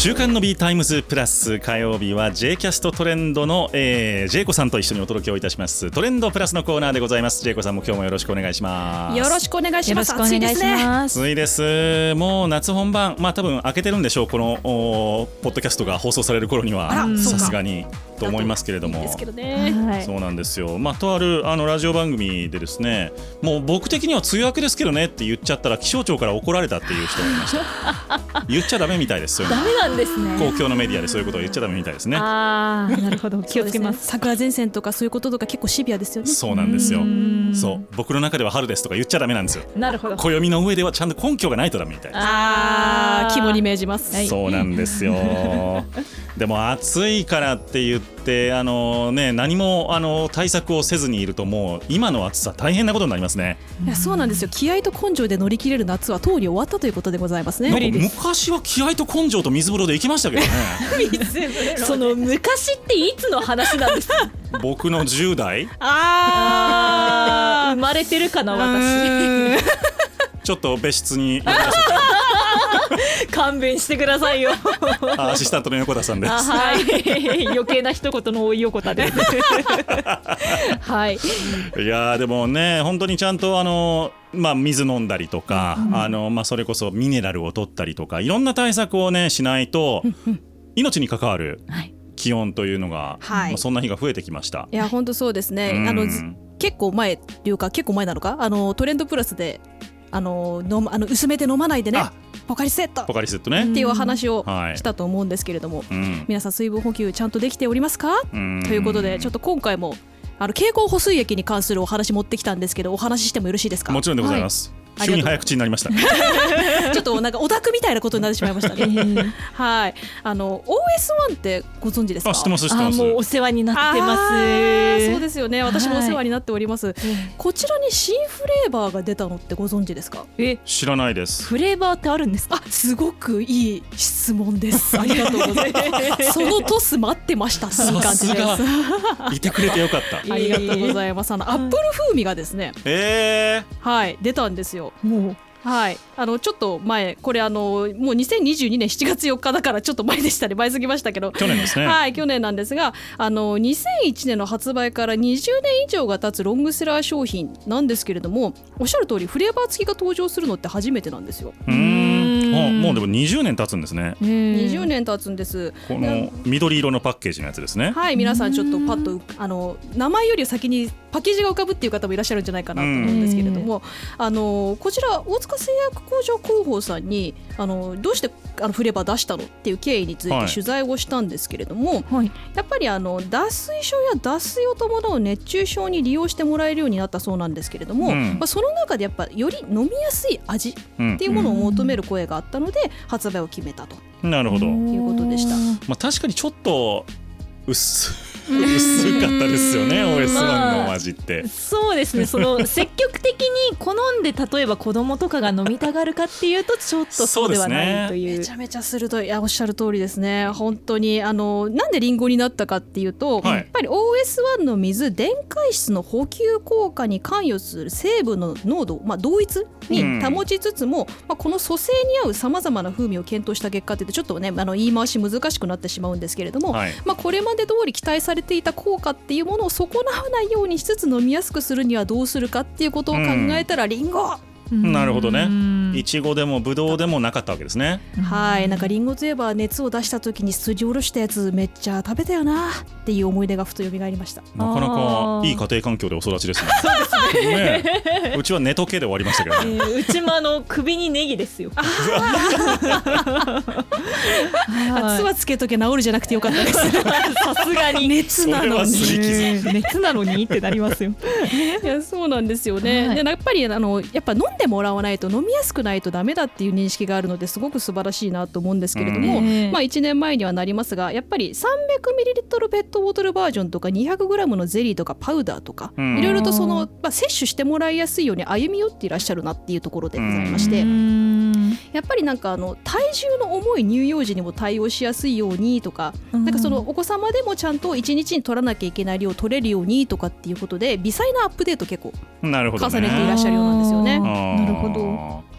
週刊の B タイムズプラス火曜日は J キャストトレンドの、えー、ジェイコさんと一緒にお届けをいたします。トレンドプラスのコーナーでございます。ジェイコさんも今日もよろしくお願いします。よろしくお願いします。暑いです。ね暑いです。もう夏本番。まあ多分開けてるんでしょう。このおポッドキャストが放送される頃には。さすがに。と思いますけれども。ですけどね、はい、そうなんですよ。まあとあるあのラジオ番組でですねもう僕的には梅雨明けですけどねって言っちゃったら気象庁から怒られたっていう人がいました。言っちゃダメみたいですダメなんですね。公共のメディアでそういうことを言っちゃダメみたいですね。ああなるほど。気をつけます、ね、桜前線とかそういうこととか結構シビアですよ。ねそうなん。ですよそう。僕の中では春ですとか言っちゃダメなんですよ。なるほど。暦の上ではちゃんと根拠がないとダメみたいです。ああ肝に銘じます、はい、そうなんですよ でも暑いからって言ってあの、ね、何もあの対策をせずにいるともう今の暑さ大変なことになりますね。いやそうなんですよ。気合と根性で乗り切れる夏はとうに終わったということでございますね。昔は気合と根性と水風呂で行きましたけどね。その昔っていつの話なんですか？僕の10代。ああ生まれてるかな私。ちょっと別室に勘弁してくださいよ。アシスタントの横田さんです。はい。余計な一言の多い横田です。はい。いやでもね本当にちゃんとあのまあ、水飲んだりとか、うん、あのまあ、それこそミネラルを取ったりとかいろんな対策をねしないと命に関わる気温というのが、はい、まあ、そんな日が増えてきました。いや本当そうですね、うん、あの結構前っていうか結構前なのか？あのトレンドプラスであの飲あの薄めて飲まないでねポカリセット。ポカリセットね。っていうお話をしたと思うんですけれども、はい、皆さん水分補給ちゃんとできておりますか？ということでちょっと今回もあの経口補水液に関するお話持ってきたんですけどお話ししてもよろしいですか？もちろんでございます、はい急に早口になりました。ちょっとなんかオタクみたいなことになってしまいましたね。はい。あの OS1 ってご存知ですか？知ってます知ってます。もうお世話になってます。そうですよね。私もお世話になっております。はい、こちらに新フレーバーが出たのってご存知ですか？え、知らないです。フレーバーってあるんですか？あ、すごくいい質問です。ありがとうございます。そのトス待ってました。いい感じです。いてくれてよかった。ありがとうございます。あのアップル風味がですね。ええー、はい出たんですよ。もうはい、あのちょっと前これあのもう2022年7月4日だからちょっと前でしたね前過ぎましたけど去年ですねはい去年なんですがあの2001年の発売から20年以上が経つロングセラー商品なんですけれどもおっしゃる通りフレーバー付きが登場するのって初めてなんですよ。うんもうでも20年経つんですね。20年経つんです。この緑色のパッケージのやつですね。はい皆さんちょっとパッとあの名前より先にパッケージが浮かぶっていう方もいらっしゃるんじゃないかなと思うんですけれども、あのこちら大塚製薬工場広報さんにあのどうしてあのフレーバー出したのっていう経緯について取材をしたんですけれども、はい、やっぱりあの脱水症や脱水を伴う熱中症に利用してもらえるようになったそうなんですけれども、うん、まあ、その中でやっぱより飲みやすい味っていうものを求める声があったので発売を決めたと、なるほど。いうことでした。まあ、確かにちょっと薄薄かったですよね OS1 の味って、まあ、そうですね。その積極的に好んで例えば子供とかが飲みたがるかっていうとちょっとそうではないという、ね、めちゃめちゃ鋭い。いやおっしゃる通りですね。本当にあのなんでリンゴになったかっていうと、はい、やっぱり OS1 の水電解質の補給効果に関与する成分の濃度、まあ、同一に保ちつつも、うん、まあ、この組成に合うさまざまな風味を検討した結果ってちょっとねあの言い回し難しくなってしまうんですけれども、はい、まあ、これまで通り期待されていた効果っていうものを損なわないようにしつつ飲みやすくするにはどうするかっていうことを考えたらりん。ごなるほどね。いちごでもぶどうでもなかったわけですね。はい、なんかりんごといえば熱を出した時に筋おろしたやつめっちゃ食べたよなっていう思い出がふと蘇りました。なかなかいい家庭環境でお育ちですね。ねうちは寝時計で終わりましたけど、ね、えー、うちもあの首にネギですよ。熱はつけとけ治るじゃなくてよかったです。さすがに熱なのに熱なのにってなりますよ。いやそうなんですよね。はい、でやっぱりあのやっぱ飲んでもらわないと飲みやすくないとダメだっていう認識があるのですごく素晴らしいなと思うんですけれども、まあ、1年前にはなりますがやっぱり 300ml ペットボトルバージョンとか 200g のゼリーとかパウダーとかいろいろとその、まあ、摂取してもらいやすいように歩み寄っていらっしゃるなっていうところでございまして。やっぱりなんかあの体重の重い乳幼児にも対応しやすいようにとか、なんかそのお子様でもちゃんと1日に取らなきゃいけない量取れるようにとかっていうことで微細なアップデート結構重ねていらっしゃるようなんですよね。なるほど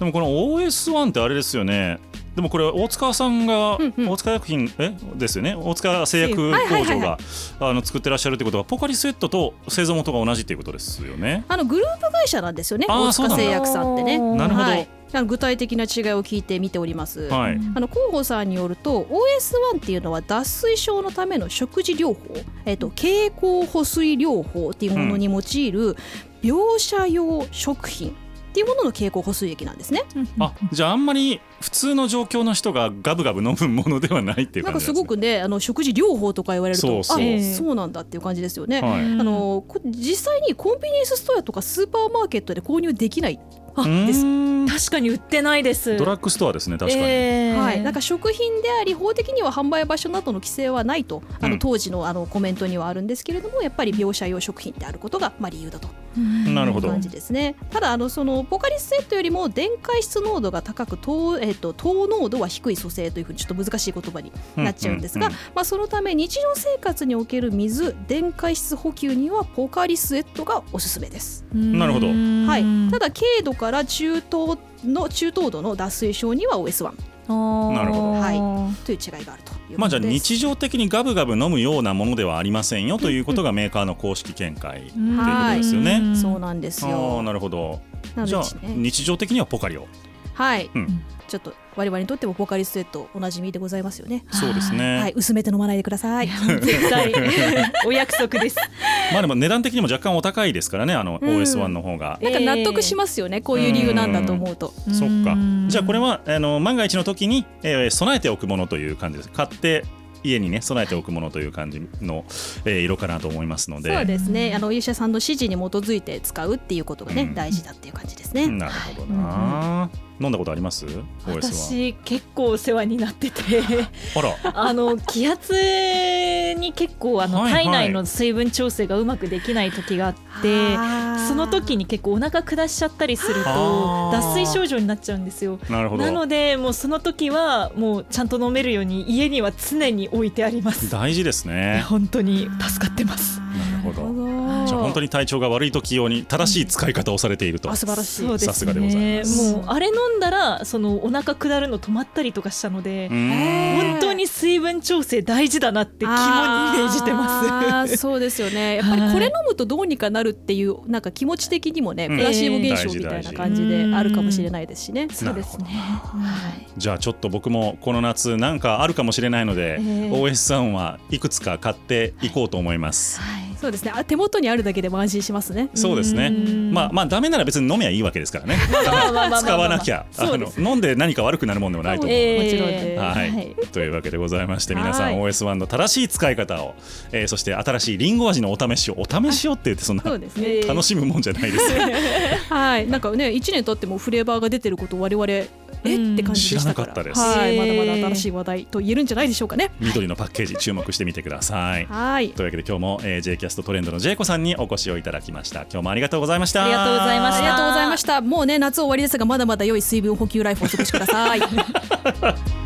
でもこの OS1 ってあれですよね。でもこれ大塚さんが、うんうん、大塚薬品え？ですよね。大塚製薬工場が、あの作ってらっしゃるってことはポカリスエットと製造元が同じっていうことですよね。あのグループ会社なんですよね大塚製薬さんってね。なるほど、はい。具体的な違いを聞いてみております、はい、あの広報さんによると OS1 っていうのは脱水症のための食事療法、えっと、経口補水療法っていうものに用いる描写用食品っていうものの経口補水液なんですね。あじゃああんまり普通の状況の人がガブガブ飲むものではないっていう感じなんかすごくねあの食事療法とか言われるとそうそう。あそうなんだっていう感じですよね。はい、あの実際にコンビニエンスストアとかスーパーマーケットで購入できない。あです。確かに売ってないです。ドラッグストアですね確かに、えー、はい、なんか食品であり法的には販売場所などの規制はないとあの当時のあのコメントにはあるんですけれどもやっぱり描写用食品であることがまあ理由だとなるほど。感じですね。ただあのそのポカリスエットよりも電解質濃度が高く糖,、えーと、糖濃度は低い組成というふうにちょっと難しい言葉になっちゃうんですが、まあ、そのため日常生活における水電解質補給にはポカリスエットがおすすめです。なるほど、はい、ただ軽度から中等の中等度の脱水症には OS1 なるほど、はい、という違いがあるとまあ、じゃあ日常的にガブガブ飲むようなものではありませんよということがメーカーの公式見解ということですよね。そうなんですよ。なるほど。じゃあ日常的にはポカリを。はい、うん、ちょっと我々にとってもポカリスエットおなじみでございますよね。そうですね。はい、薄めて飲まないでください。絶対。お約束です。まあでも値段的にも若干お高いですからね、あの OS1 の方が。なんか納得しますよね、こういう理由なんだと思うと。そっか。じゃあこれはあの万が一の時に、えー、備えておくものという感じです。買って家にね備えておくものという感じの、えー、色かなと思いますのでそうですねあのお医者さんの指示に基づいて使うっていうことがね、うん、大事だっていう感じですね。なるほどな、はい飲んだことあります？私結構お世話になってて。あ の気圧に結構あの、体内の水分調整がうまくできない時があってその時に結構お腹下しちゃったりすると脱水症状になっちゃうんですよ。なのでもうその時はもうちゃんと飲めるように家には常に置いてあります。大事ですね。本当に助かってます。なるほど本当に体調が悪い時用に正しい使い方をされていると、うん、素晴らしい。さすがでございます。もうあれ飲んだらそのお腹下るの止まったりとかしたので本当に水分調整大事だなって肝にイメージてます。そうですよね。やっぱりこれ飲むとどうにかなるっていうなんか気持ち的にもね、プラシーボ現象みたいな感じであるかもしれないですしね、そうですね、はい、じゃあちょっと僕もこの夏なんかあるかもしれないので、えー、OS さんはいくつか買っていこうと思います、はいそうですね。手元にあるだけでも安心しますね。そうですね。まあまあダメなら別に飲めばいいわけですからね。使わなきゃ。あの飲んで何か悪くなるもんでもないと思う、えー、もちろんではい、というわけでございまして皆さん OS1 の正しい使い方を、えー、そして新しいりんご味のお試しをお試しをって言ってそんな、ね、楽しむもんじゃないです。はい。なんかね1年経ってもフレーバーが出てることを我々え？って感じでしたから。はい。まだまだ新しい話題と言えるんじゃないでしょうかね。緑のパッケージ注目してみてください。はい。というわけで今日も、えー、J キャストトレンドのジェイコさんにお越しをいただきました。今日もありがとうございました。ありがとうございました。ありがとうございました。もうね夏終わりですがまだまだ良い水分補給ライフをお過ごしください